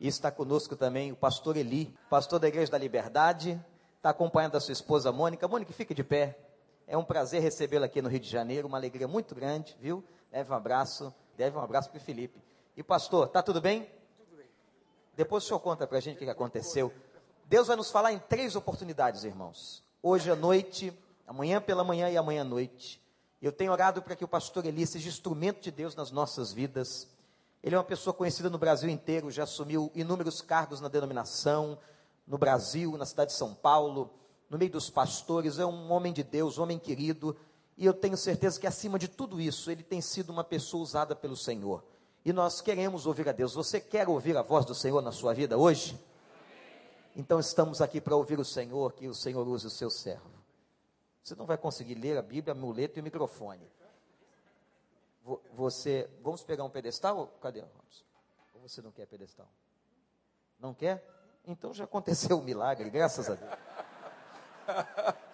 E está conosco também o pastor Eli, pastor da Igreja da Liberdade, está acompanhando a sua esposa Mônica. Mônica, fique de pé. É um prazer recebê-la aqui no Rio de Janeiro, uma alegria muito grande, viu? Leve um abraço, deve um abraço para o Felipe. E pastor, tá tudo bem? Tudo bem. Depois o senhor conta para a gente o que aconteceu. Deus vai nos falar em três oportunidades, irmãos. Hoje à noite, amanhã pela manhã e amanhã à noite. Eu tenho orado para que o pastor Eli seja instrumento de Deus nas nossas vidas. Ele é uma pessoa conhecida no Brasil inteiro, já assumiu inúmeros cargos na denominação, no Brasil, na cidade de São Paulo, no meio dos pastores, é um homem de Deus, um homem querido, e eu tenho certeza que acima de tudo isso, ele tem sido uma pessoa usada pelo Senhor. E nós queremos ouvir a Deus. Você quer ouvir a voz do Senhor na sua vida hoje? Então estamos aqui para ouvir o Senhor, que o Senhor use o seu servo. Você não vai conseguir ler a Bíblia, a muleta e o microfone. Você, vamos pegar um pedestal? Cadê? Ou você não quer pedestal? Não quer? Então já aconteceu o milagre, graças a Deus.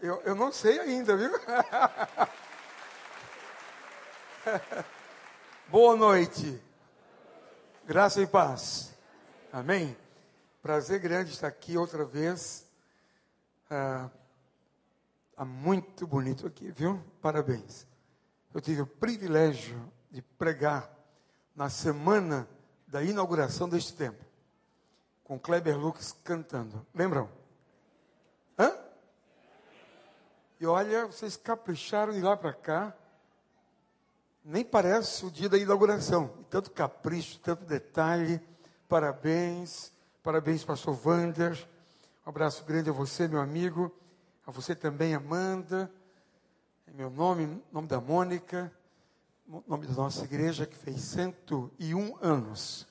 Eu, eu não sei ainda, viu? Boa noite. Graça e paz. Amém. Prazer grande estar aqui outra vez. Ah, tá muito bonito aqui, viu? Parabéns. Eu tive o privilégio de pregar na semana da inauguração deste templo, com Kleber Lucas cantando. Lembram? Hã? E olha, vocês capricharam de lá para cá. Nem parece o dia da inauguração. E tanto capricho, tanto detalhe. Parabéns. Parabéns, pastor Wander. Um abraço grande a você, meu amigo. A você também, Amanda. Em meu nome, nome da Mônica. Nome da nossa igreja, que fez 101 anos.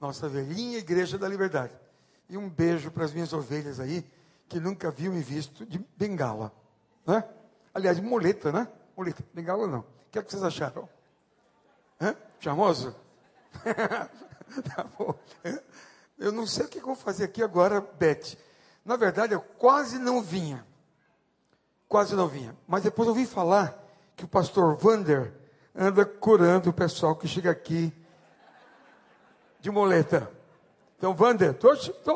Nossa velhinha Igreja da Liberdade. E um beijo para as minhas ovelhas aí que nunca viu e visto de bengala. Né? Aliás, de muleta, né? Muleta, bengala não. O que, é que vocês acharam? Hã? Charmoso? tá bom. Eu não sei o que vou fazer aqui agora, Beth. Na verdade, eu quase não vinha. Quase não vinha. Mas depois eu ouvi falar que o pastor Vander anda curando o pessoal que chega aqui de moleta. Então, Vander, tô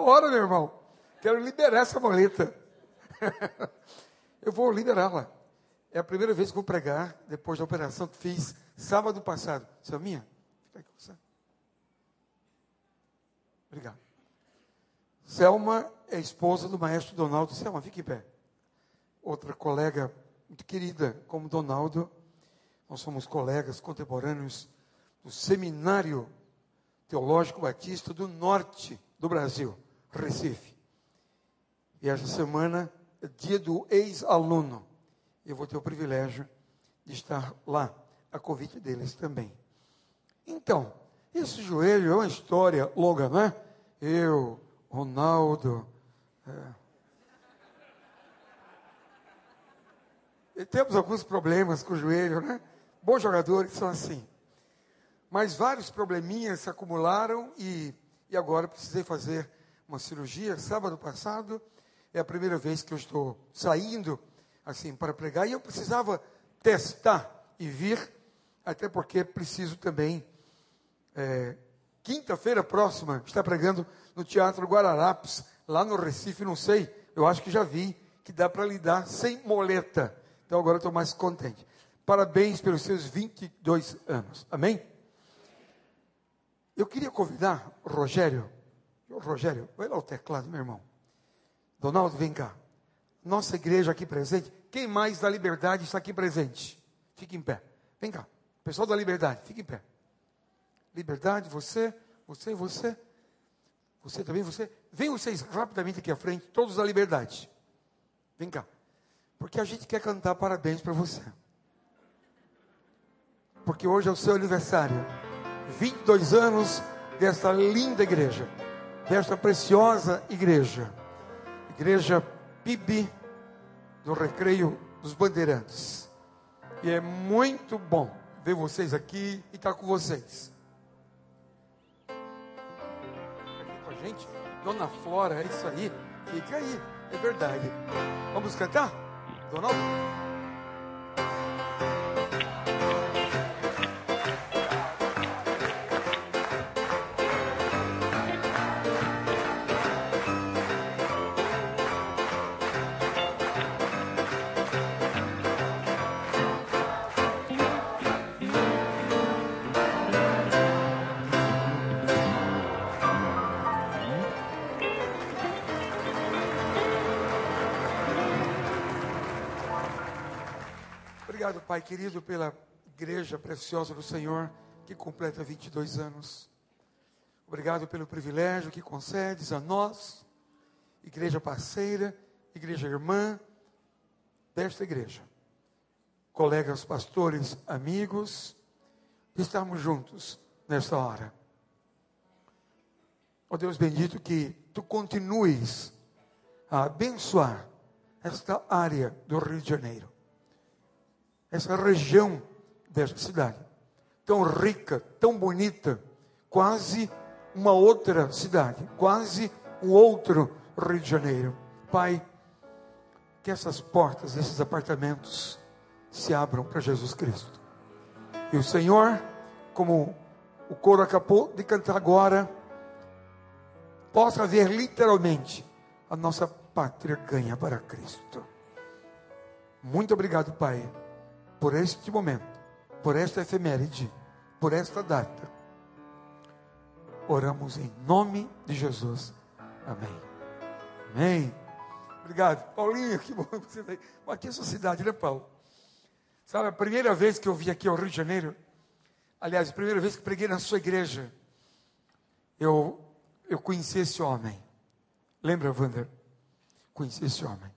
hora, meu irmão. Quero liberar essa moleta. eu vou liberá-la. É a primeira vez que vou pregar depois da operação que fiz sábado passado. Selminha, fica aqui com. Obrigado. Selma é esposa do maestro Donaldo. Selma, fique em pé. Outra colega muito querida, como Donaldo. Nós somos colegas contemporâneos do Seminário Teológico Batista do Norte do Brasil, Recife. E essa semana é dia do ex-aluno. Eu vou ter o privilégio de estar lá, a convite deles também. Então, esse joelho é uma história longa, não é? Eu, Ronaldo. É... temos alguns problemas com o joelho, né? Bons jogadores são assim. Mas vários probleminhas se acumularam e, e agora precisei fazer uma cirurgia. Sábado passado é a primeira vez que eu estou saindo assim para pregar e eu precisava testar e vir, até porque preciso também. É, Quinta-feira próxima está pregando no Teatro Guararapes, lá no Recife, não sei, eu acho que já vi que dá para lidar sem moleta. Então agora estou mais contente. Parabéns pelos seus 22 anos. Amém? Eu queria convidar o Rogério. Rogério, vai lá o teclado, meu irmão. Donaldo, vem cá. Nossa igreja aqui presente. Quem mais da liberdade está aqui presente? Fique em pé. Vem cá. Pessoal da liberdade, fique em pé. Liberdade, você, você, você. Você também, você. Vem vocês rapidamente aqui à frente, todos da liberdade. Vem cá. Porque a gente quer cantar parabéns para você. Porque hoje é o seu aniversário. 22 anos desta linda igreja. Desta preciosa igreja. Igreja PIB do Recreio dos Bandeirantes. E é muito bom ver vocês aqui e estar com vocês. Aqui com a gente, Dona Flora, é isso aí. Fica aí, é verdade. Vamos cantar? Donaldo? Pai querido, pela igreja preciosa do Senhor que completa 22 anos. Obrigado pelo privilégio que concedes a nós, igreja parceira, igreja irmã desta igreja. Colegas pastores, amigos, estamos juntos nesta hora. Ó oh Deus bendito, que tu continues a abençoar esta área do Rio de Janeiro, essa região desta cidade, tão rica, tão bonita, quase uma outra cidade, quase um outro Rio de Janeiro. Pai, que essas portas, esses apartamentos se abram para Jesus Cristo. E o Senhor, como o coro acabou de cantar agora, possa ver literalmente a nossa pátria ganha para Cristo. Muito obrigado, Pai, por este momento, por esta efeméride, por esta data. Oramos em nome de Jesus. Amém. Amém. Obrigado. Paulinho, que bom que você veio. Aqui é a sua cidade, né, Paulo? Sabe, a primeira vez que eu vim aqui ao Rio de Janeiro, aliás, a primeira vez que preguei na sua igreja, eu eu conheci esse homem. Lembra, Wander? Conheci esse homem.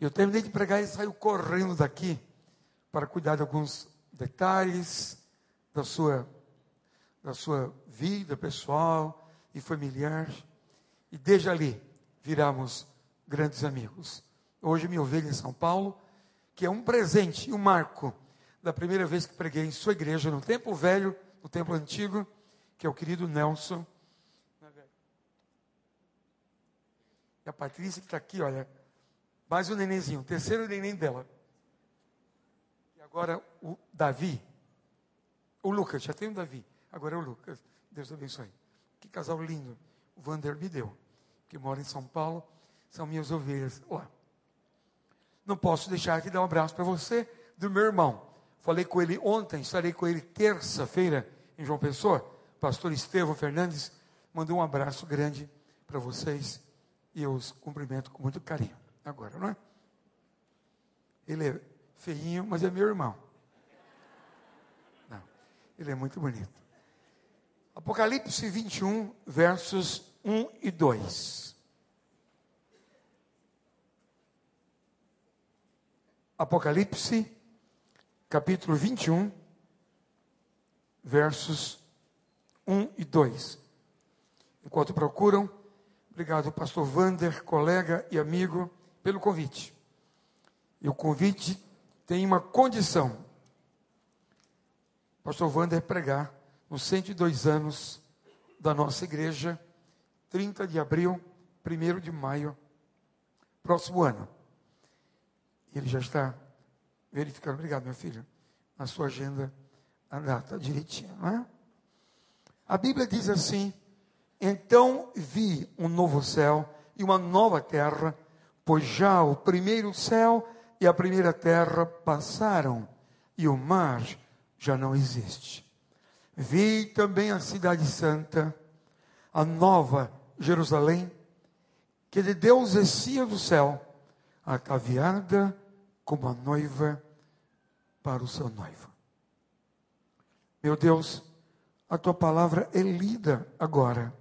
Eu terminei de pregar e saiu correndo daqui para cuidar de alguns detalhes da sua, da sua vida pessoal e familiar. E desde ali viramos grandes amigos. Hoje me ouvi em São Paulo, que é um presente e um marco da primeira vez que preguei em sua igreja, no Templo Velho, no Templo Antigo, que é o querido Nelson E a Patrícia que está aqui, olha, mais um nenenzinho, o terceiro neném dela. E agora o Davi, o Lucas, já tem o Davi, agora é o Lucas. Deus abençoe. Que casal lindo. O Vander me deu, que mora em São Paulo, são minhas ovelhas lá. Não posso deixar de dar um abraço para você, do meu irmão. Falei com ele ontem, estarei com ele terça-feira em João Pessoa. Pastor Estevão Fernandes mandou um abraço grande para vocês e eu os cumprimento com muito carinho. Agora, não é? Ele é feinho, mas é meu irmão. Não, ele é muito bonito. Apocalipse 21, versos 1 e 2. Apocalipse, capítulo 21, versos 1 e 2. Enquanto procuram, Obrigado, pastor Vander, colega e amigo, pelo convite. E o convite tem uma condição. Pastor Vander pregar nos 102 anos da nossa igreja, 30 de abril, 1 de maio, próximo ano. Ele já está verificando, obrigado, meu filho, na sua agenda, a data direitinho, não é? A Bíblia diz assim, então vi um novo céu e uma nova terra, pois já o primeiro céu e a primeira terra passaram e o mar já não existe. Vi também a cidade santa, a nova Jerusalém, que de Deus descia do céu, ataviada como a noiva para o seu noivo. Meu Deus, a tua palavra é lida agora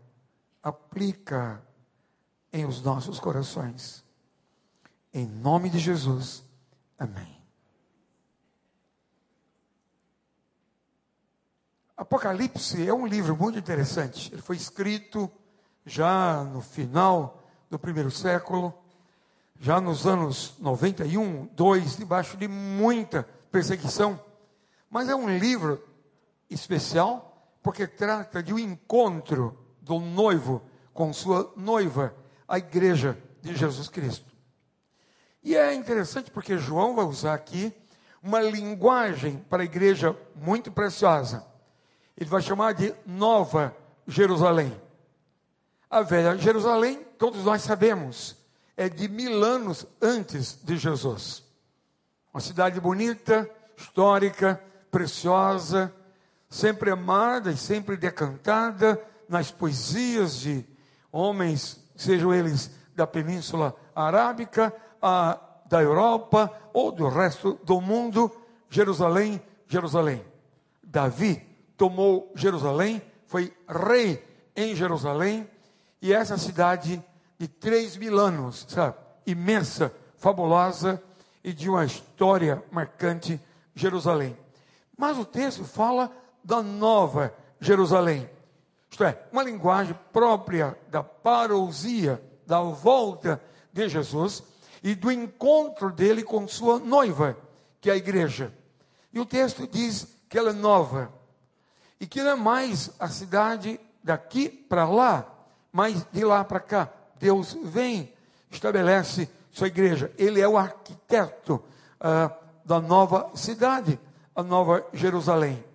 aplica em os nossos corações. Em nome de Jesus. Amém. Apocalipse é um livro muito interessante. Ele foi escrito já no final do primeiro século, já nos anos 91, 2, debaixo de muita perseguição. Mas é um livro especial porque trata de um encontro do noivo com sua noiva, a igreja de Jesus Cristo. E é interessante porque João vai usar aqui uma linguagem para a igreja muito preciosa. Ele vai chamar de Nova Jerusalém. A velha Jerusalém, todos nós sabemos, é de mil anos antes de Jesus. Uma cidade bonita, histórica, preciosa, sempre amada e sempre decantada, nas poesias de homens, sejam eles da Península Arábica, a da Europa ou do resto do mundo, Jerusalém, Jerusalém. Davi tomou Jerusalém, foi rei em Jerusalém, e essa cidade de três mil anos, sabe? Imensa, fabulosa e de uma história marcante, Jerusalém. Mas o texto fala da nova Jerusalém. Isto é, uma linguagem própria da parousia, da volta de Jesus e do encontro dele com sua noiva, que é a igreja. E o texto diz que ela é nova e que não é mais a cidade daqui para lá, mas de lá para cá. Deus vem, estabelece sua igreja. Ele é o arquiteto uh, da nova cidade, a nova Jerusalém.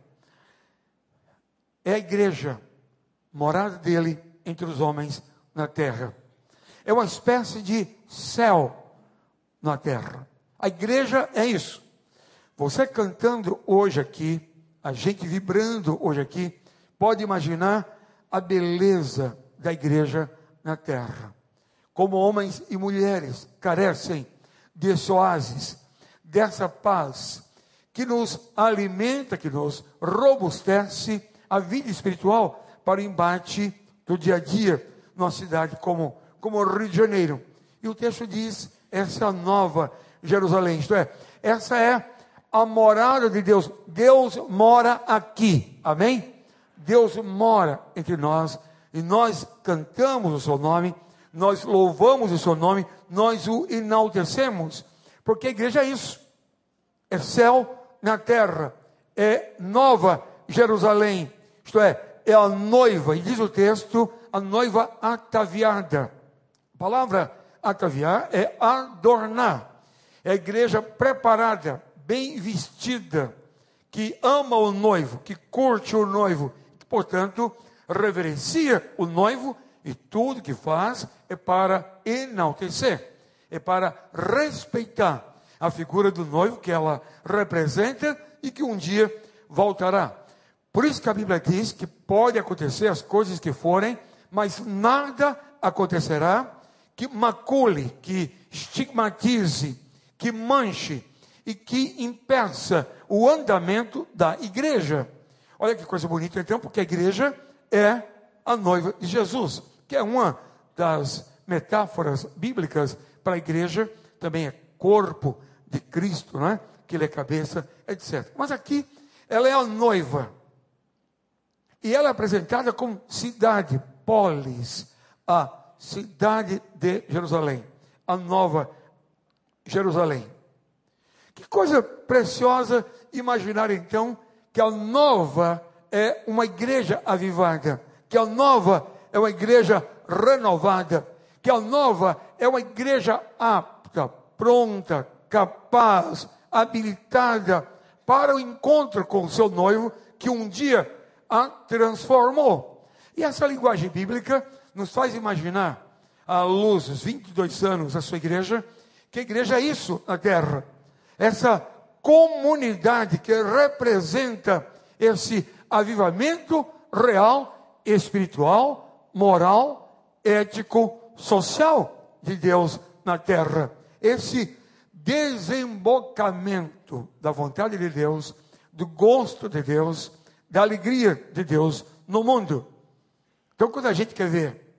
É a igreja, morada dele entre os homens na terra. É uma espécie de céu na terra. A igreja é isso. Você cantando hoje aqui, a gente vibrando hoje aqui, pode imaginar a beleza da igreja na terra. Como homens e mulheres carecem desse oásis, dessa paz que nos alimenta, que nos robustece a vida espiritual para o embate do dia a dia numa cidade como, como Rio de Janeiro. E o texto diz: essa é a nova Jerusalém, isto é, essa é a morada de Deus. Deus mora aqui, amém? Deus mora entre nós e nós cantamos o seu nome, nós louvamos o seu nome, nós o enaltecemos, porque a igreja é isso: é céu na terra, é nova Jerusalém, isto é, é a noiva, e diz o texto, a noiva ataviada. A palavra ataviar é adornar, é a igreja preparada, bem vestida, que ama o noivo, que curte o noivo, que, portanto, reverencia o noivo e tudo que faz é para enaltecer, é para respeitar a figura do noivo que ela representa e que um dia voltará. Por isso que a Bíblia diz que pode acontecer as coisas que forem, mas nada acontecerá que macule, que estigmatize, que manche e que impeça o andamento da igreja. Olha que coisa bonita então, porque a igreja é a noiva de Jesus, que é uma das metáforas bíblicas para a igreja, também é corpo de Cristo, não é? Que ele é cabeça, etc. Mas aqui ela é a noiva. E ela é apresentada como cidade, polis, a cidade de Jerusalém, a nova Jerusalém. Que coisa preciosa imaginar então que a nova é uma igreja avivada, que a nova é uma igreja renovada, que a nova é uma igreja apta, pronta, capaz, habilitada para o encontro com o seu noivo, que um dia a transformou. E essa linguagem bíblica nos faz imaginar, à luz dos 22 anos da sua igreja, que a igreja é isso na terra. Essa comunidade que representa esse avivamento real, espiritual, moral, ético, social de Deus na terra. Esse desembocamento da vontade de Deus, do gosto de Deus, da alegria de Deus no mundo. Então, quando a gente quer ver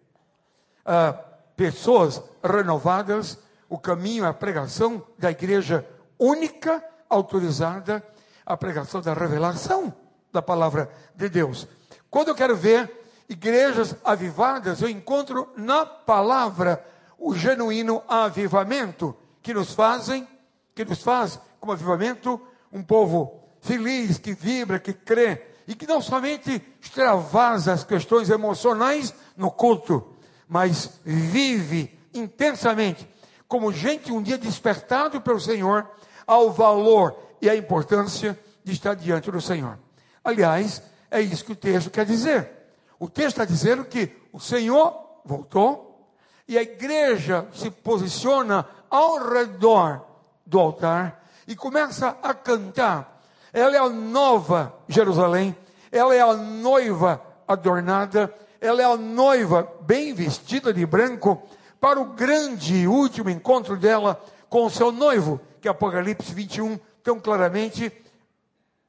uh, pessoas renovadas, o caminho é a pregação da igreja única, autorizada, a pregação da revelação da palavra de Deus. Quando eu quero ver igrejas avivadas, eu encontro na palavra o genuíno avivamento que nos fazem, que nos faz como avivamento um povo feliz, que vibra, que crê e que não somente extravasa as questões emocionais no culto, mas vive intensamente como gente um dia despertado pelo Senhor ao valor e à importância de estar diante do Senhor. Aliás, é isso que o texto quer dizer. O texto está dizendo que o Senhor voltou e a igreja se posiciona ao redor do altar e começa a cantar. Ela é a nova Jerusalém, ela é a noiva adornada, ela é a noiva bem vestida de branco para o grande e último encontro dela com o seu noivo, que Apocalipse 21 tão claramente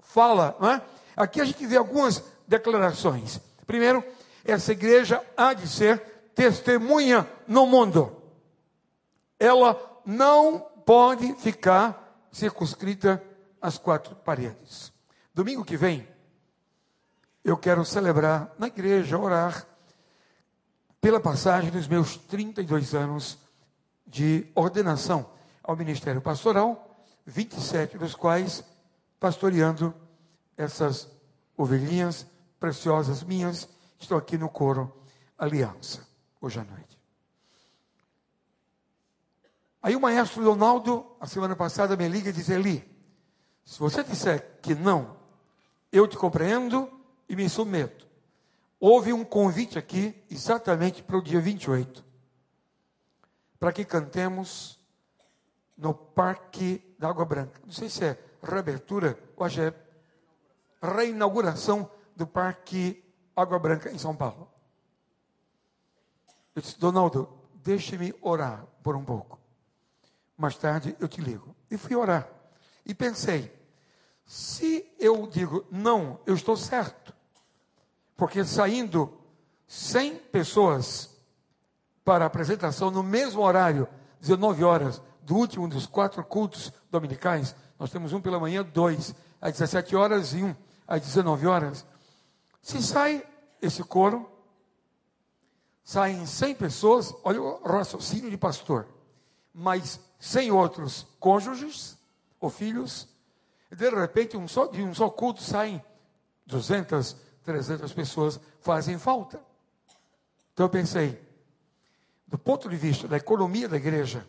fala. É? Aqui a gente vê algumas declarações. Primeiro, essa igreja há de ser testemunha no mundo. Ela não pode ficar circunscrita às quatro paredes. Domingo que vem, eu quero celebrar na igreja, orar pela passagem dos meus 32 anos de ordenação ao ministério pastoral, 27 dos quais pastoreando essas ovelhinhas preciosas minhas. Estou aqui no coro Aliança, hoje à noite. Aí o maestro Donaldo, a semana passada, me liga e diz: Eli, se você disser que não, eu te compreendo e me submeto. Houve um convite aqui, exatamente para o dia 28, para que cantemos no Parque da Água Branca. Não sei se é reabertura ou é reinauguração do Parque Água Branca em São Paulo. Eu disse, Donaldo, deixe-me orar por um pouco. Mais tarde eu te ligo. E fui orar. E pensei, se eu digo não, eu estou certo. Porque saindo 100 pessoas para a apresentação no mesmo horário, 19 horas, do último dos quatro cultos dominicais, nós temos um pela manhã, dois às 17 horas e um às 19 horas. Se sai esse coro, saem 100 pessoas, olha o raciocínio de pastor, mas 100 outros cônjuges ou filhos, de repente um só, de um só culto saem 200, 300 pessoas, fazem falta. Então eu pensei, do ponto de vista da economia da igreja,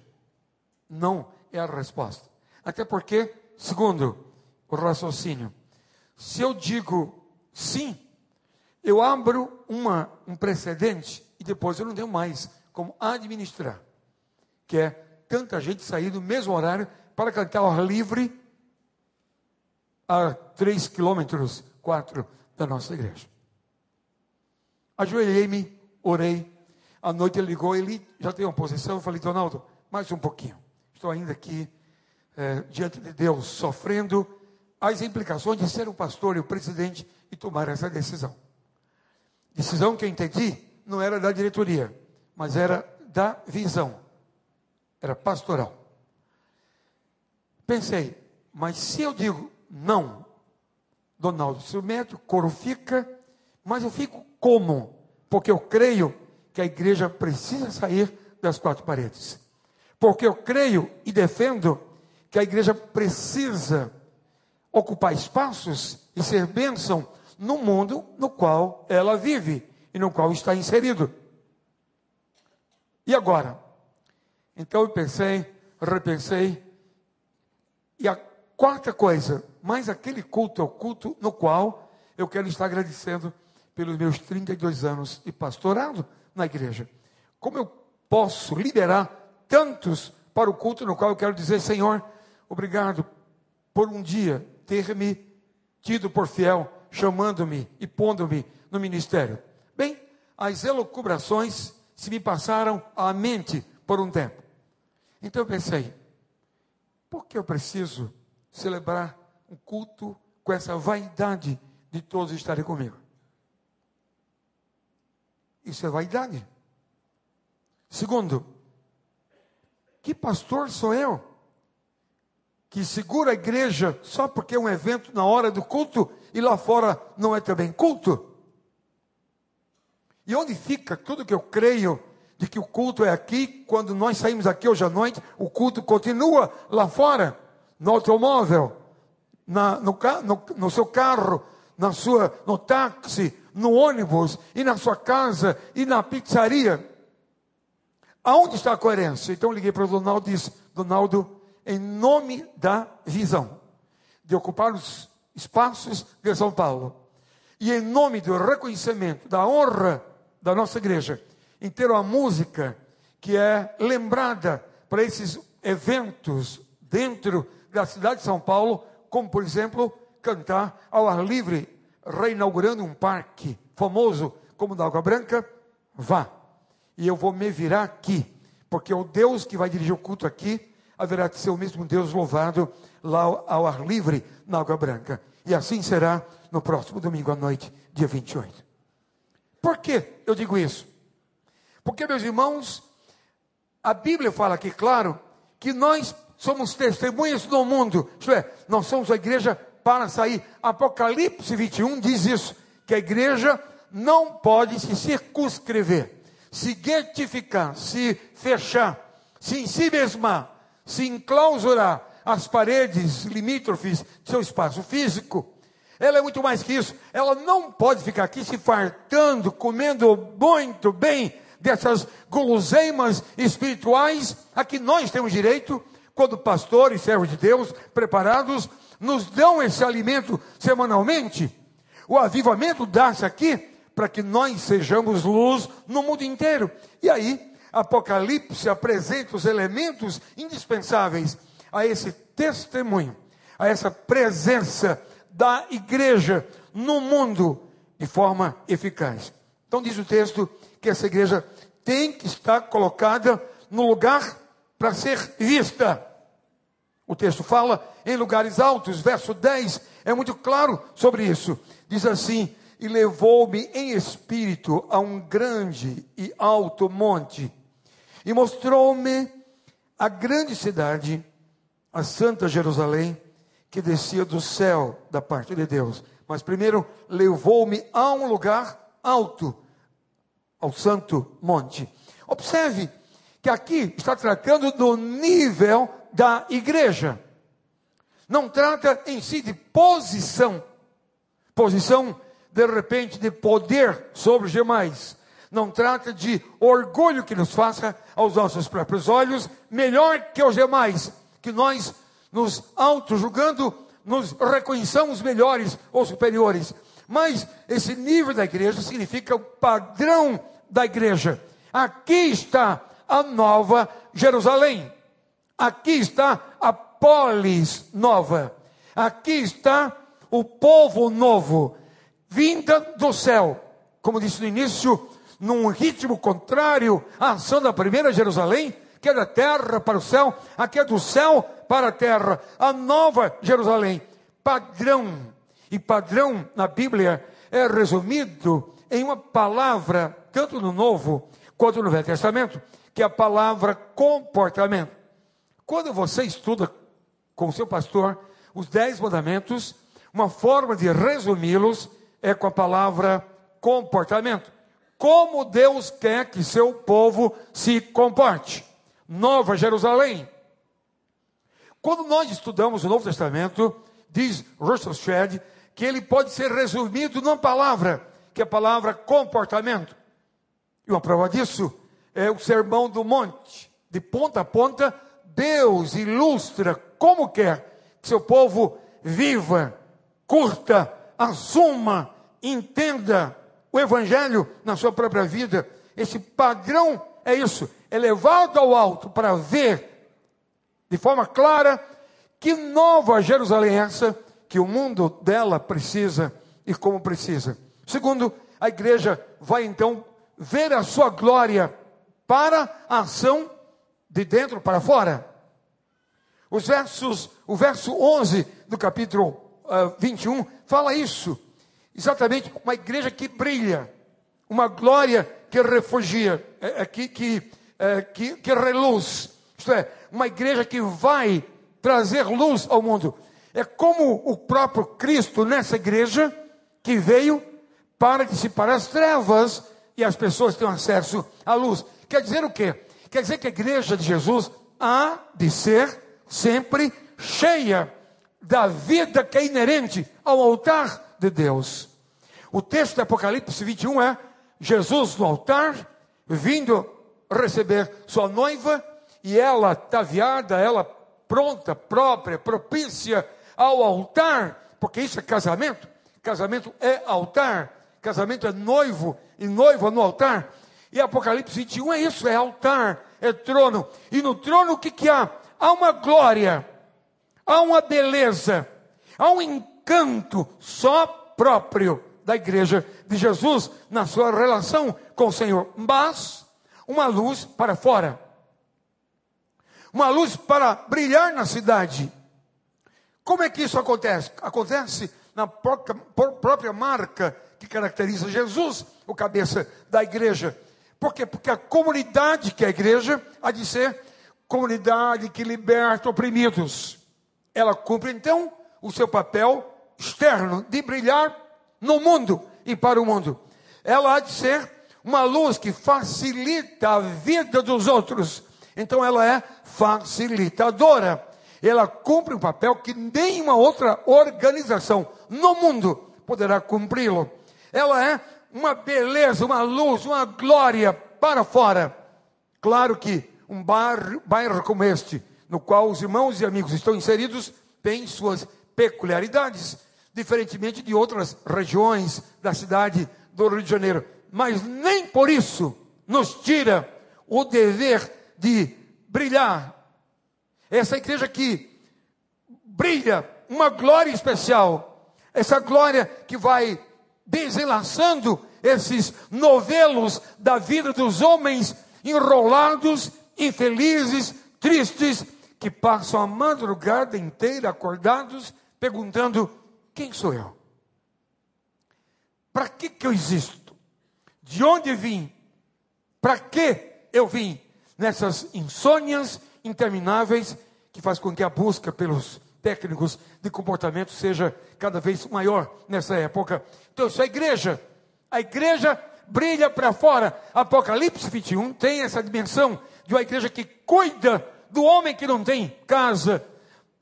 não é a resposta. Até porque, segundo o raciocínio, se eu digo sim, eu abro uma, um precedente e depois eu não tenho mais como administrar. Que é tanta gente sair no mesmo horário para cantar ao ar livre a três quilômetros, quatro da nossa igreja. Ajoelhei-me, orei. À noite ele ligou, ele já tem uma posição. Eu falei, Donaldo, mais um pouquinho. Estou ainda aqui é, diante de Deus, sofrendo as implicações de ser o pastor e o presidente e tomar essa decisão. Decisão que eu entendi não era da diretoria, mas era da visão. Era pastoral. Pensei, mas se eu digo não, Donaldo o coro fica, mas eu fico como? Porque eu creio que a igreja precisa sair das quatro paredes. Porque eu creio e defendo que a igreja precisa ocupar espaços e ser bênção no mundo no qual ela vive e no qual está inserido. E agora? Então eu pensei, repensei, e a quarta coisa, mais aquele culto é o culto no qual eu quero estar agradecendo pelos meus 32 anos de pastorado na igreja. Como eu posso liberar tantos para o culto no qual eu quero dizer, Senhor, obrigado por um dia ter me tido por fiel, chamando-me e pondo-me no ministério. Bem, as elucubrações se me passaram à mente por um tempo. Então eu pensei, por que eu preciso celebrar um culto com essa vaidade de todos estarem comigo? Isso é vaidade. Segundo, que pastor sou eu? Que segura a igreja só porque é um evento na hora do culto e lá fora não é também culto? E onde fica tudo que eu creio de que o culto é aqui, quando nós saímos aqui hoje à noite, o culto continua lá fora, no automóvel, na, no, no, no seu carro, na sua, no táxi, no ônibus, e na sua casa, e na pizzaria. Aonde está a coerência? Então liguei para o Donaldo e disse, Donaldo, em nome da visão, de ocupar os espaços de São Paulo, e em nome do reconhecimento, da honra da nossa igreja, em ter uma música que é lembrada para esses eventos dentro da cidade de São Paulo, como por exemplo, cantar ao ar livre, reinaugurando um parque famoso como o da Água Branca, vá. E eu vou me virar aqui, porque o Deus que vai dirigir o culto aqui haverá de ser o mesmo Deus louvado lá ao ar livre na Água Branca. E assim será no próximo domingo à noite, dia 28. Por que eu digo isso? Porque, meus irmãos, a Bíblia fala aqui, claro, que nós somos testemunhas do mundo, isto é, nós somos a igreja para sair. Apocalipse 21 diz isso, que a igreja não pode se circunscrever, se guetificar, se fechar, se em si mesma, se enclausurar as paredes limítrofes de seu espaço físico. Ela é muito mais que isso. Ela não pode ficar aqui se fartando, comendo muito bem dessas guloseimas espirituais a que nós temos direito, quando pastores servos de Deus preparados nos dão esse alimento semanalmente. O avivamento dá-se aqui para que nós sejamos luz no mundo inteiro. E aí, Apocalipse apresenta os elementos indispensáveis a esse testemunho, a essa presença da igreja no mundo de forma eficaz. Então diz o texto que essa igreja tem que estar colocada no lugar para ser vista. O texto fala em lugares altos, verso 10 é muito claro sobre isso. Diz assim: E levou-me em espírito a um grande e alto monte, e mostrou-me a grande cidade, a Santa Jerusalém, que descia do céu da parte de Deus. Mas primeiro levou-me a um lugar alto, ao santo monte. Observe que aqui está tratando do nível da igreja. Não trata em si de posição. Posição, de repente, de poder sobre os demais. Não trata de orgulho que nos faça, aos nossos próprios olhos, melhor que os demais. Que nós, nos auto-julgando, nos reconheçamos melhores ou superiores. Mas esse nível da igreja significa o padrão da igreja. Aqui está a nova Jerusalém. Aqui está a polis nova. Aqui está o povo novo, vinda do céu. Como disse no início, num ritmo contrário à ação da primeira Jerusalém, que é da terra para o céu, aqui é do céu para a terra. A nova Jerusalém, padrão. E padrão na Bíblia é resumido em uma palavra tanto no Novo quanto no Velho Testamento, que é a palavra comportamento. Quando você estuda com o seu pastor os Dez Mandamentos, uma forma de resumi-los é com a palavra comportamento. Como Deus quer que seu povo se comporte. Nova Jerusalém. Quando nós estudamos o Novo Testamento, diz Russell Shedd que ele pode ser resumido numa palavra, que é a palavra comportamento. E uma prova disso é o Sermão do Monte. De ponta a ponta, Deus ilustra como quer que seu povo viva, curta, assuma, entenda o Evangelho na sua própria vida. Esse padrão é isso, é levado ao alto para ver de forma clara que nova Jerusalém é essa que o mundo dela precisa e como precisa. Segundo, a igreja vai então ver a sua glória para a ação de dentro para fora. Os versos, o verso 11 do capítulo uh, ah, 21 fala isso. Exatamente, uma igreja que brilha, uma glória que refugia, é, é, que, que, é, que, que reluz. Isto é, uma igreja que vai trazer luz ao mundo. É como o próprio Cristo nessa igreja que veio para dissipar as trevas e as pessoas têm acesso à luz. Quer dizer o quê? Quer dizer que a igreja de Jesus há de ser sempre cheia da vida que é inerente ao altar de Deus. O texto de Apocalipse 21 é Jesus no altar, vindo receber sua noiva, e ela ataviada, ela pronta, própria, propícia ao altar, porque isso é casamento. Casamento é altar, casamento é noivo e noiva no altar. E Apocalipse 21 é isso, é altar, é trono. E no trono o que, que há? Há uma glória, há uma beleza, há um encanto só próprio da igreja de Jesus na sua relação com o Senhor, mas uma luz para fora. uma luz para brilhar na cidade. Como é que isso acontece? Acontece na própria marca que caracteriza Jesus, o cabeça da igreja. Por quê? Porque a comunidade que é a igreja há de ser comunidade que liberta oprimidos. Ela cumpre então o seu papel externo de brilhar no mundo e para o mundo. Ela há de ser uma luz que facilita a vida dos outros. Então ela é facilitadora. Ela cumpre um papel que nenhuma outra organização no mundo poderá cumpri-lo. Ela é uma beleza, uma luz, uma glória para fora. Claro que um bairro, bairro como este, no qual os irmãos e amigos estão inseridos, tem suas peculiaridades, diferentemente de outras regiões da cidade do Rio de Janeiro. Mas nem por isso nos tira o dever de brilhar. Essa igreja que brilha uma glória especial, essa glória que vai desenlaçando esses novelos da vida dos homens enrolados, infelizes, tristes, que passam a madrugada inteira acordados, perguntando: quem sou eu? Para que, que eu existo? De onde vim? Para que eu vim? Nessas insônias intermináveis que faz com que a busca pelos técnicos de comportamento seja cada vez maior nessa época. Então, isso é a igreja. A igreja brilha para fora. Apocalipse 21 tem essa dimensão de uma igreja que cuida do homem que não tem casa,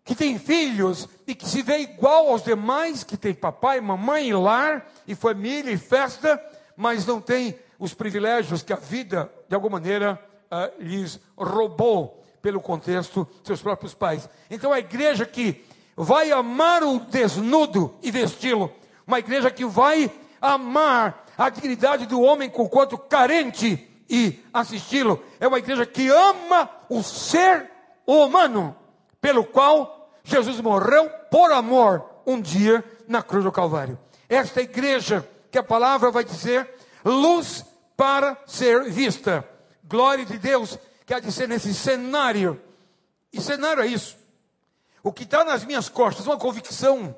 que tem filhos e que se vê igual aos demais, que tem papai, mamãe e lar, e família e festa, mas não tem os privilégios que a vida, de alguma maneira, uh, lhes roubou pelo contexto seus próprios pais. Então a igreja que vai amar o desnudo e vesti-lo, uma igreja que vai amar a dignidade do homem com quanto carente e assisti-lo, é uma igreja que ama o ser humano, pelo qual Jesus morreu por amor um dia na cruz do Calvário. Esta igreja que a palavra vai dizer, luz para ser vista. Glória de Deus que há de ser nesse cenário. E cenário é isso. O que está nas minhas costas, uma convicção.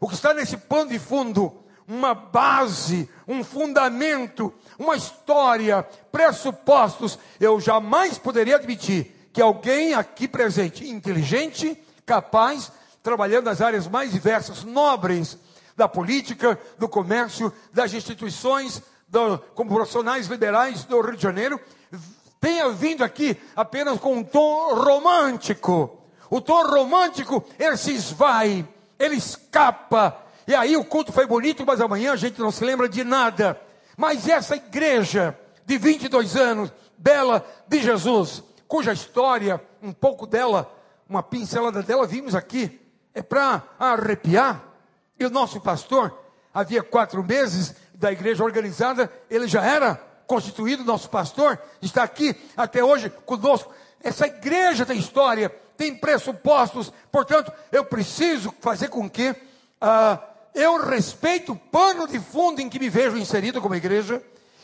O que está nesse pano de fundo, uma base, um fundamento, uma história, pressupostos. Eu jamais poderia admitir que alguém aqui presente, inteligente, capaz, trabalhando nas áreas mais diversas, nobres, da política, do comércio, das instituições, do, como profissionais liberais do Rio de Janeiro, tenha vindo aqui apenas com um tom romântico. O tom romântico, ele se esvai, ele escapa. E aí o culto foi bonito, mas amanhã a gente não se lembra de nada. Mas essa igreja de 22 anos, bela de Jesus, cuja história, um pouco dela, uma pincelada dela, vimos aqui, é para arrepiar. E o nosso pastor, havia quatro meses da igreja organizada, ele já era constituído, nosso pastor, está aqui até hoje conosco. Essa igreja tem história, tem pressupostos, portanto, eu preciso fazer com que uh, eu respeite o pano de fundo em que me vejo inserido como igreja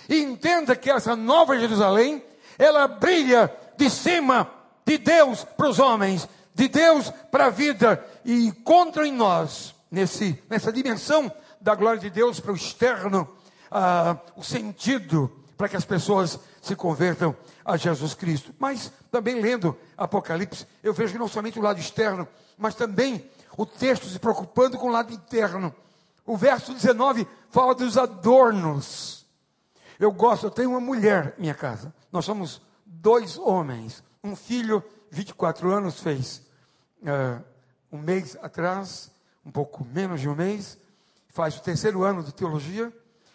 e entenda que essa nova Jerusalém, ela brilha de cima de Deus para os homens, de Deus para a vida e encontra em nós, nesse, nessa dimensão da glória de Deus para o externo, uh, o sentido para que as pessoas se convertam a Jesus Cristo. Mas também lendo Apocalipse, eu vejo não somente o lado externo, mas também o texto se preocupando com o lado interno. O verso 19 fala dos adornos. Eu gosto, eu tenho uma mulher em minha casa. Nós somos dois homens. Um filho, 24 anos, fez uh, um mês atrás, um pouco menos de um mês, faz o terceiro ano de teologia.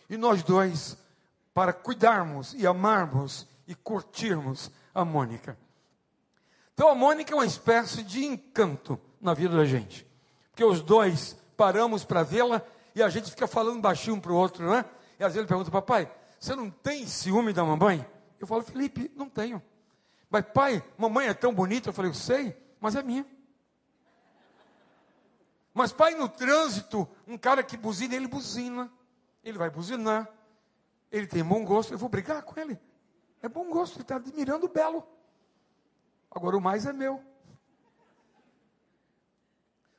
E nós dois para cuidarmos e amarmos e curtirmos a Mônica. Então a Mônica é uma espécie de encanto na vida da gente. Porque os dois paramos para vê-la e a gente fica falando baixinho um para o outro, né? E às vezes ele pergunta, papai, você não tem ciúme da mamãe? Eu falo, Felipe, não tenho. Mas pai, mamãe é tão bonita. Eu falei, eu sei, mas é minha. Mas pai, no trânsito, um cara que buzina, ele buzina. Ele vai buzinar. Ele tem bom gosto, eu vou brigar com ele. É bom gosto, ele está admirando o belo. Agora o mais é meu.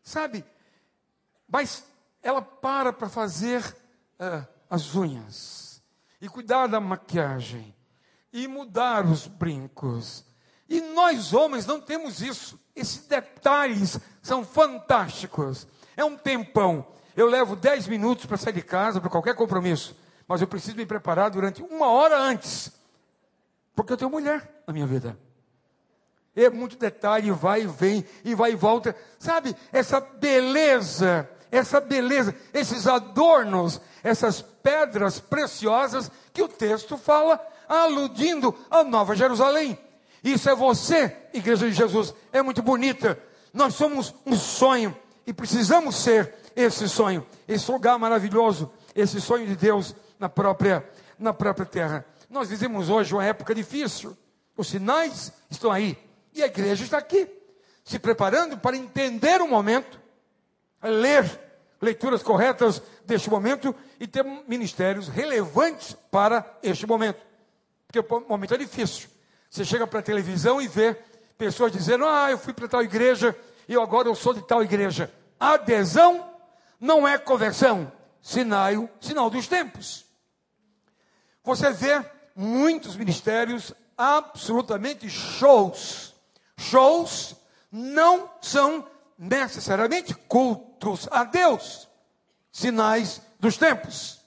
Sabe? Mas ela para para fazer uh, as unhas e cuidar da maquiagem e mudar os brincos. E nós homens não temos isso. Esses detalhes são fantásticos. É um tempão. Eu levo 10 minutos para sair de casa, para qualquer compromisso. Mas eu preciso me preparar durante uma hora antes. Porque eu tenho mulher na minha vida. É muito detalhe, vai e vem, e vai e volta. Sabe, essa beleza, essa beleza, esses adornos, essas pedras preciosas que o texto fala, aludindo a Nova Jerusalém. Isso é você, Igreja de Jesus. É muito bonita. Nós somos um sonho e precisamos ser esse sonho, esse lugar maravilhoso, esse sonho de Deus na própria, na própria terra. Nós vivemos hoje uma época difícil. Os sinais estão aí. E a igreja está aqui, se preparando para entender o momento, ler leituras corretas deste momento e ter ministérios relevantes para este momento. Porque o momento é difícil. Você chega para a televisão e vê pessoas dizendo: Ah, eu fui para tal igreja e agora eu sou de tal igreja. Adesão não é conversão, sinal, sinal dos tempos. Você vê muitos ministérios absolutamente shows. Shows não são necessariamente cultos a Deus, sinais dos tempos.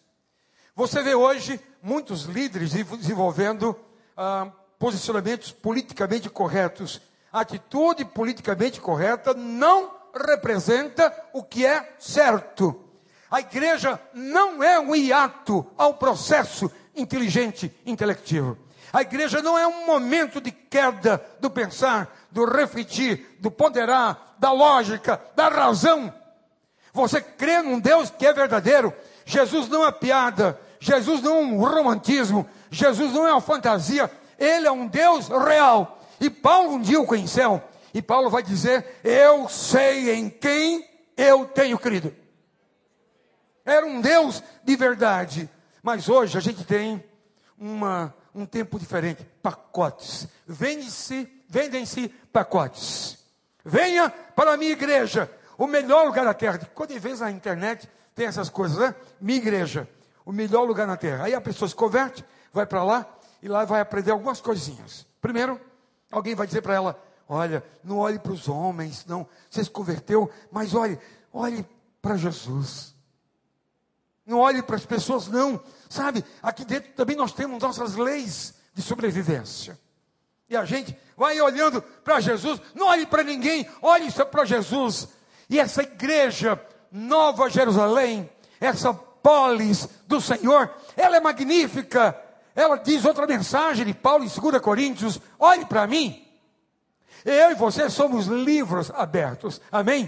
Você vê hoje muitos líderes desenvolvendo ah, posicionamentos politicamente corretos. Atitude politicamente correta não representa o que é certo. A igreja não é um hiato ao processo inteligente intelectivo. A igreja não é um momento de queda do pensar, do refletir, do ponderar, da lógica, da razão. Você crê num Deus que é verdadeiro. Jesus não é piada, Jesus não é um romantismo, Jesus não é uma fantasia, ele é um Deus real. E Paulo um dia o conheceu. E Paulo vai dizer: Eu sei em quem eu tenho crido. Era um Deus de verdade. Mas hoje a gente tem uma, um tempo diferente pacotes. Vende-se, vendem-se pacotes. Venha para a minha igreja, o melhor lugar da terra. Quando vez na internet tem essas coisas, né? Minha igreja, o melhor lugar na terra. Aí a pessoa se converte, vai para lá e lá vai aprender algumas coisinhas. Primeiro, alguém vai dizer para ela: Olha, não olhe para os homens, não. Você se converteu, mas olhe, olhe para Jesus. Não olhe para as pessoas, não. Sabe, aqui dentro também nós temos nossas leis de sobrevivência. E a gente vai olhando para Jesus, não olhe para ninguém, olhe só para Jesus. E essa igreja, Nova Jerusalém, essa polis do Senhor, ela é magnífica. Ela diz outra mensagem de Paulo em 2 Coríntios: olhe para mim. Eu e você somos livros abertos. Amém?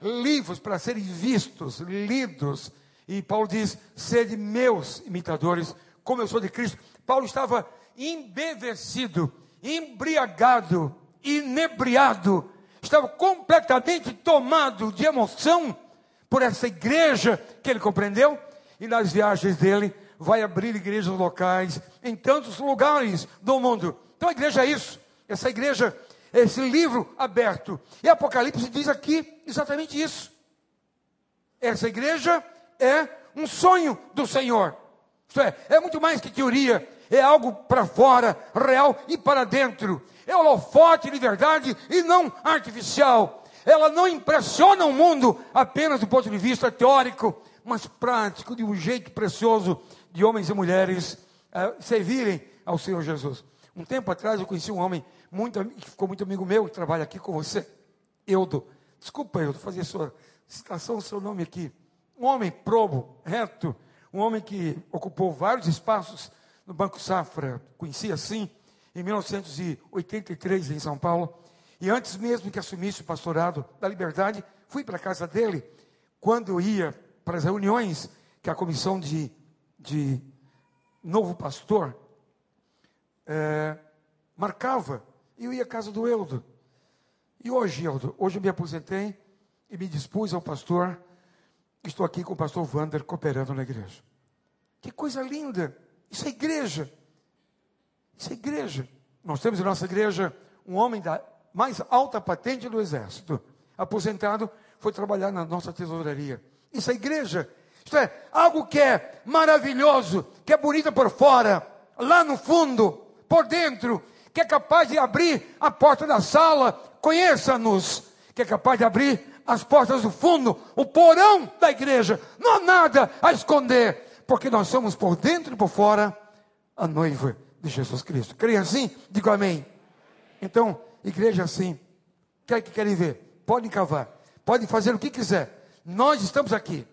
Livros para serem vistos, lidos. E Paulo diz: sede meus imitadores, como eu sou de Cristo. Paulo estava embevecido, embriagado, inebriado, estava completamente tomado de emoção por essa igreja que ele compreendeu. E nas viagens dele, vai abrir igrejas locais em tantos lugares do mundo. Então a igreja é isso. Essa igreja esse livro aberto. E Apocalipse diz aqui exatamente isso. Essa igreja é um sonho do Senhor. Isto é, é muito mais que teoria, é algo para fora, real e para dentro. É holofote de verdade e não artificial. Ela não impressiona o mundo apenas do ponto de vista teórico, mas prático, de um jeito precioso de homens e mulheres uh, servirem ao Senhor Jesus. Um tempo atrás eu conheci um homem muito, que ficou muito amigo meu, que trabalha aqui com você, Eudo. Desculpa, Eudo, fazer sua citação seu nome aqui. Um homem probo, reto, um homem que ocupou vários espaços no Banco Safra, conheci assim, em 1983, em São Paulo. E antes mesmo que assumisse o pastorado da Liberdade, fui para a casa dele, quando eu ia para as reuniões que a comissão de, de novo pastor é, marcava eu ia à casa do Eudo. E hoje, Eudo, hoje eu me aposentei e me dispus ao pastor. Estou aqui com o pastor Wander cooperando na igreja. Que coisa linda! Isso é igreja. Isso é igreja. Nós temos em nossa igreja um homem da mais alta patente do exército. Aposentado, foi trabalhar na nossa tesouraria. Isso é igreja. Isto é algo que é maravilhoso, que é bonita por fora, lá no fundo, por dentro, que é capaz de abrir a porta da sala, conheça-nos, que é capaz de abrir as portas do fundo, o porão da igreja. Não há nada a esconder, porque nós somos por dentro e por fora a noiva de Jesus Cristo. Creia assim? Digo amém. Então, igreja assim, quer que querem ver? Podem cavar, podem fazer o que quiser. Nós estamos aqui.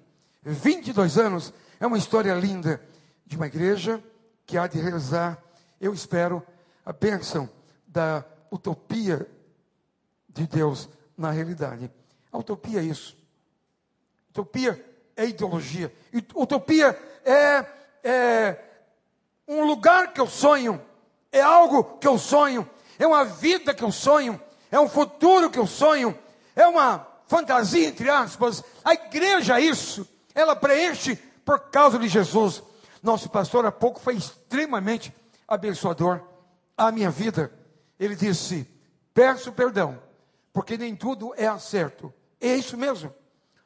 22 anos é uma história linda de uma igreja que há de realizar, eu espero, a bênção da utopia de Deus na realidade. A utopia é isso. Utopia é ideologia. Utopia é, é um lugar que eu sonho, é algo que eu sonho, é uma vida que eu sonho, é um futuro que eu sonho, é uma fantasia, entre aspas. A igreja é isso, ela preenche por causa de Jesus. Nosso pastor há pouco foi extremamente abençoador à minha vida. Ele disse: Peço perdão, porque nem tudo é acerto. É isso mesmo.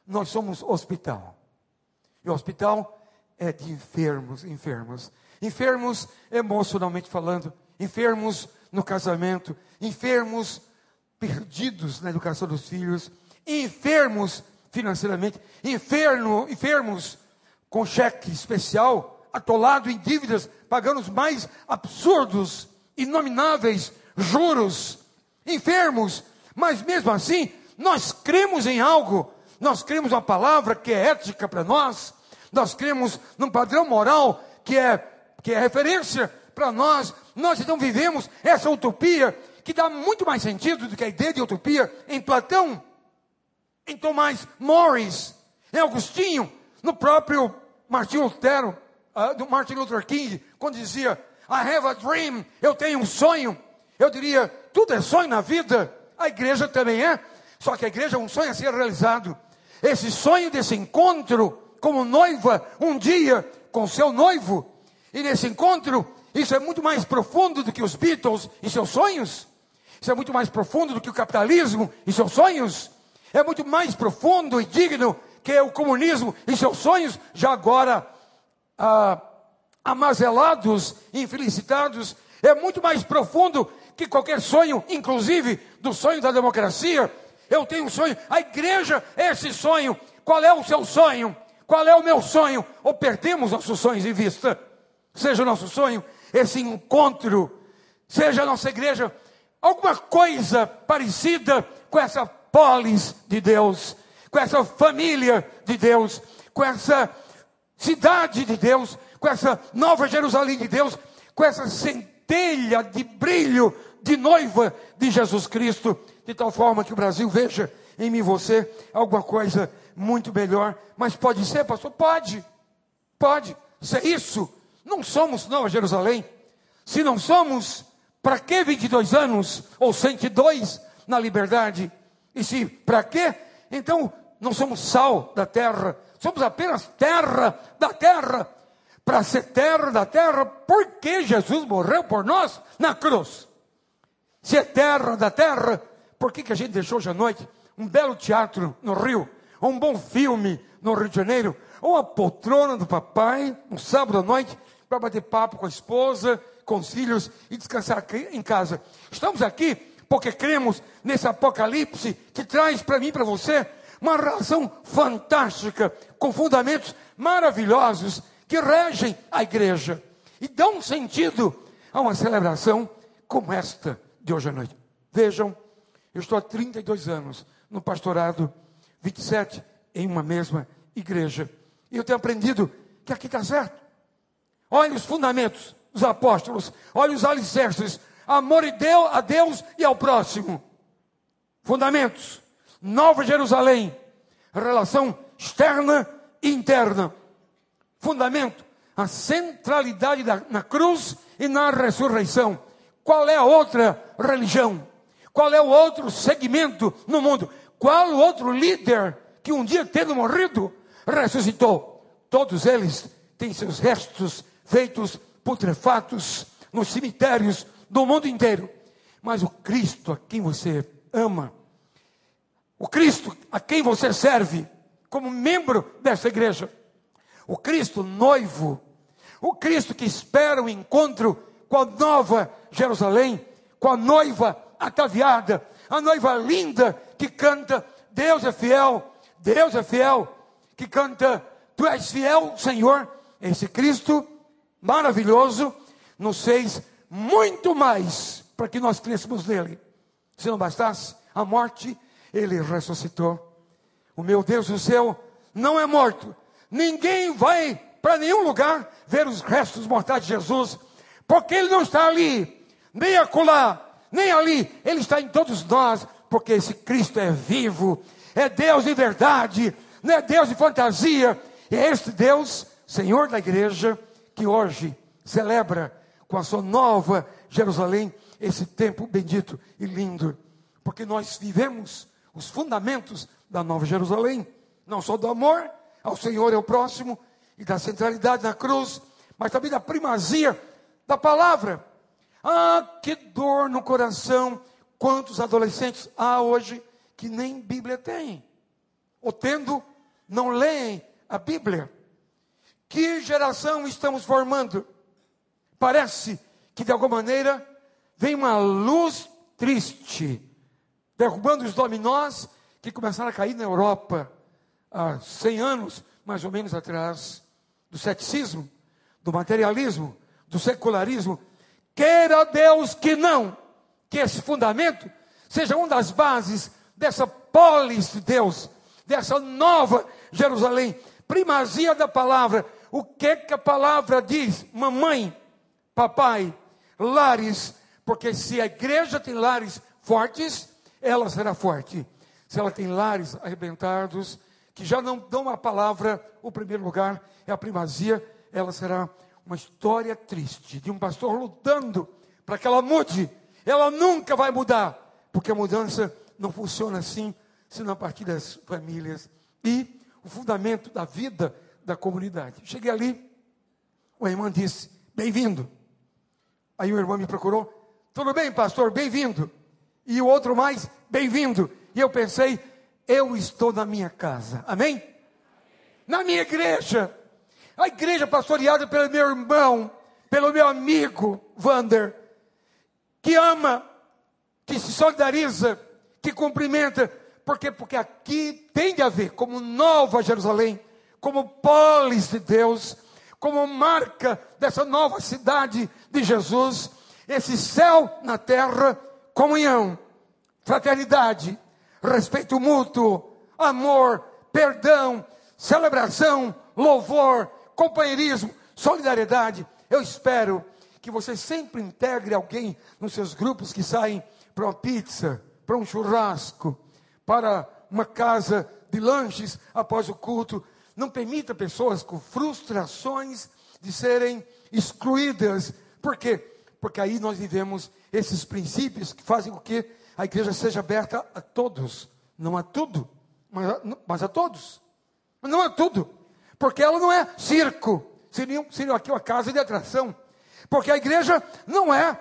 Nós somos hospital. E o hospital é de enfermos, enfermos. Enfermos emocionalmente falando, enfermos no casamento, enfermos perdidos na educação dos filhos, enfermos financeiramente, enfermo, enfermos com cheque especial, atolado em dívidas, pagando os mais absurdos, inomináveis juros, enfermos, mas mesmo assim, nós cremos em algo, nós cremos uma palavra que é ética para nós, nós cremos num padrão moral que é, que é referência para nós, nós então vivemos essa utopia que dá muito mais sentido do que a ideia de utopia em Platão, em Tomás Morris, em Agostinho, no próprio Martin Lutero, uh, do Martin Luther King, quando dizia I have a dream, eu tenho um sonho, eu diria, tudo é sonho na vida, a igreja também é, só que a igreja é um sonho a ser realizado. Esse sonho desse encontro como noiva um dia com seu noivo, e nesse encontro, isso é muito mais profundo do que os Beatles e seus sonhos, isso é muito mais profundo do que o capitalismo e seus sonhos, é muito mais profundo e digno que o comunismo e seus sonhos, já agora ah, amazelados, infelicitados, é muito mais profundo que qualquer sonho, inclusive do sonho da democracia. Eu tenho um sonho, a igreja é esse sonho. Qual é o seu sonho? Qual é o meu sonho? Ou perdemos nossos sonhos em vista? Seja o nosso sonho esse encontro, seja a nossa igreja alguma coisa parecida com essa polis de Deus, com essa família de Deus, com essa cidade de Deus, com essa nova Jerusalém de Deus, com essa centelha de brilho de noiva de Jesus Cristo, de tal forma que o Brasil veja em mim você alguma coisa muito melhor. Mas pode ser, pastor? Pode. Pode ser isso. Não somos Nova Jerusalém. Se não somos, para que 22 anos ou 102 na liberdade? E se para quê? Então não somos sal da terra, somos apenas terra da terra. Para ser terra da terra, por que Jesus morreu por nós na cruz? Se é terra da terra, por que, que a gente deixou hoje à noite um belo teatro no Rio, um bom filme no Rio de Janeiro, ou uma poltrona do papai, um sábado à noite, para bater papo com a esposa, com os filhos e descansar em casa. Estamos aqui porque cremos nesse apocalipse que traz para mim e para você uma relação fantástica, com fundamentos maravilhosos que regem a igreja e dão sentido a uma celebração como esta de hoje à noite. Vejam, eu estou há 32 anos no pastorado, 27 em uma mesma igreja. E eu tenho aprendido que aqui está certo. Olha os fundamentos dos apóstolos, olha os alicerces, amor a Deus e ao próximo. Fundamentos, Nova Jerusalém, relação externa e interna. Fundamento, a centralidade da, na cruz e na ressurreição. Qual é a outra religião? Qual é o outro segmento no mundo? Qual o outro líder que um dia tendo morrido ressuscitou? Todos eles têm seus restos feitos putrefatos nos cemitérios do mundo inteiro. mas o Cristo a quem você ama, o Cristo a quem você serve, como membro dessa igreja, o Cristo noivo, o Cristo que espera o encontro com a nova Jerusalém, com a noiva ataviada, a noiva linda que canta: Deus é fiel, Deus é fiel, que canta: Tu és fiel, Senhor. Esse Cristo maravilhoso nos fez muito mais para que nós crescemos nele. Se não bastasse a morte, ele ressuscitou. O meu Deus do céu não é morto. Ninguém vai para nenhum lugar ver os restos mortais de Jesus, porque ele não está ali, nem acolá, nem ali, ele está em todos nós, porque esse Cristo é vivo, é Deus de verdade, não é Deus de fantasia, é este Deus, Senhor da igreja, que hoje celebra com a sua nova Jerusalém esse tempo bendito e lindo, porque nós vivemos os fundamentos da nova Jerusalém, não só do amor ao Senhor e ao próximo, e da centralidade na cruz, mas também da primazia da palavra. Ah, que dor no coração! Quantos adolescentes há hoje que nem Bíblia têm? Ou tendo, não leem a Bíblia. Que geração estamos formando? Parece que de alguma maneira vem uma luz triste, derrubando os dominós que começaram a cair na Europa há 100 anos, mais ou menos atrás, do ceticismo, do materialismo, do secularismo. Queira Deus que não, que esse fundamento seja uma das bases dessa polis de Deus, dessa nova Jerusalém, primazia da palavra. O que que a palavra diz? Mamãe, papai, lares, porque se a igreja tem lares fortes, ela será forte. Se ela tem lares arrebentados, que já não dão a palavra o primeiro lugar, é a primazia, ela será uma história triste de um pastor lutando para que ela mude. Ela nunca vai mudar, porque a mudança não funciona assim, senão a partir das famílias e o fundamento da vida da comunidade. Cheguei ali, uma irmã disse: Bem-vindo. Aí o irmão me procurou: Tudo bem, pastor? Bem-vindo. E o outro mais: Bem-vindo. E eu pensei: Eu estou na minha casa. Amém? Na minha igreja. A igreja pastoreada pelo meu irmão, pelo meu amigo Vander, que ama, que se solidariza, que cumprimenta, por quê? Porque aqui tem de haver, como nova Jerusalém, como polis de Deus, como marca dessa nova cidade de Jesus, esse céu na terra, comunhão, fraternidade, respeito mútuo, amor, perdão, celebração, louvor, companheirismo, solidariedade. Eu espero que você sempre integre alguém nos seus grupos que saem para uma pizza, para um churrasco, para uma casa de lanches após o culto. Não permita pessoas com frustrações de serem excluídas. Por quê? Porque aí nós vivemos esses princípios que fazem com que a igreja seja aberta a todos, não a tudo, mas a, mas a todos. Não a tudo, porque ela não é circo, seria, seria aqui uma casa de atração. Porque a igreja não é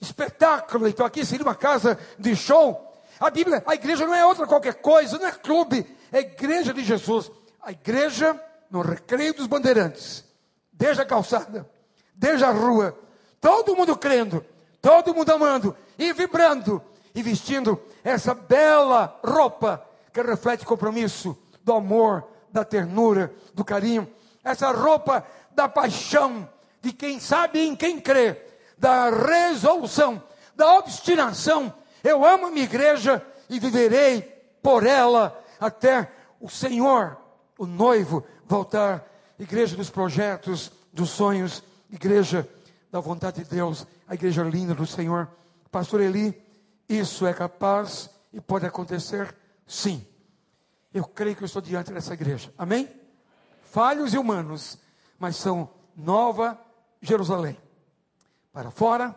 espetáculo, então aqui seria uma casa de show. A Bíblia, a igreja não é outra qualquer coisa, não é clube, é a igreja de Jesus. A igreja no recreio dos bandeirantes, desde a calçada, desde a rua, todo mundo crendo, todo mundo amando e vibrando e vestindo essa bela roupa que reflete compromisso do amor, da ternura, do carinho, essa roupa da paixão de quem sabe em quem crê, da resolução, da obstinação eu amo a minha igreja e viverei por ela até o Senhor, o noivo, voltar. Igreja dos projetos, dos sonhos, igreja da vontade de Deus, a igreja linda do Senhor. Pastor Eli, isso é capaz e pode acontecer? Sim. Eu creio que eu estou diante dessa igreja. Amém? Falhos e humanos, mas são nova Jerusalém. Para fora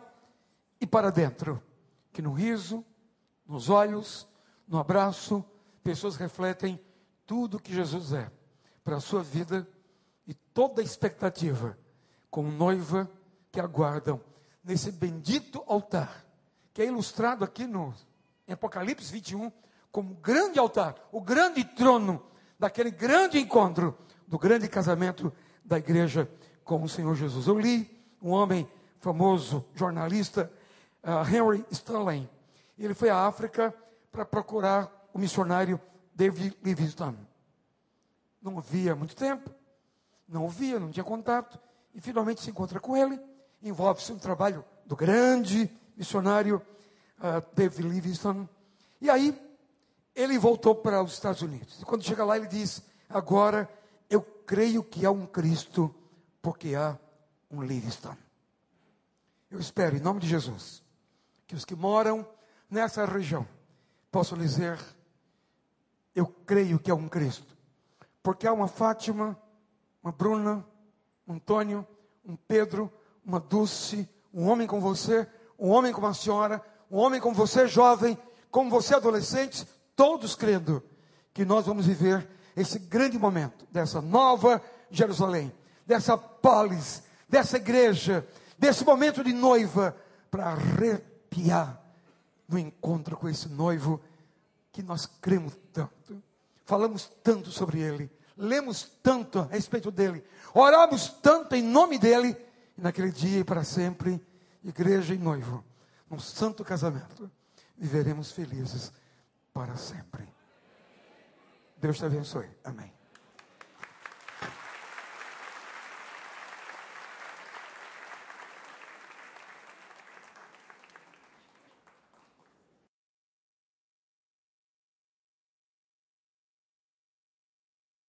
e para dentro que no riso, nos olhos, no abraço, pessoas refletem tudo que Jesus é para a sua vida e toda a expectativa como noiva que aguardam nesse bendito altar que é ilustrado aqui no Apocalipse 21 como grande altar, o grande trono daquele grande encontro, do grande casamento da igreja com o Senhor Jesus. Eu li um homem famoso, jornalista, uh, Henry Stanley. Ele foi à África para procurar o missionário David Livingstone. Não o via há muito tempo, não o via, não tinha contato, e finalmente se encontra com ele. Envolve-se no trabalho do grande missionário uh, David Livingstone. E aí, ele voltou para os Estados Unidos. Quando chega lá, ele diz: Agora eu creio que há um Cristo, porque há um Livingstone. Eu espero, em nome de Jesus, que os que moram nessa região possam dizer: Eu creio que há um Cristo, porque há uma Fátima, uma Bruna, um Antônio, um Pedro, uma Dulce, um homem como você, um homem como a senhora, um homem como você, jovem, como você, adolescente, todos crendo que nós vamos viver esse grande momento dessa nova Jerusalém, dessa polis, dessa igreja, desse momento de noiva, para arrepiar no encontro com esse noivo que nós cremos tanto, falamos tanto sobre ele, lemos tanto a respeito dele, oramos tanto em nome dele, e naquele dia e para sempre, igreja e noivo, num santo casamento, viveremos felizes para sempre. Deus te abençoe. Amém.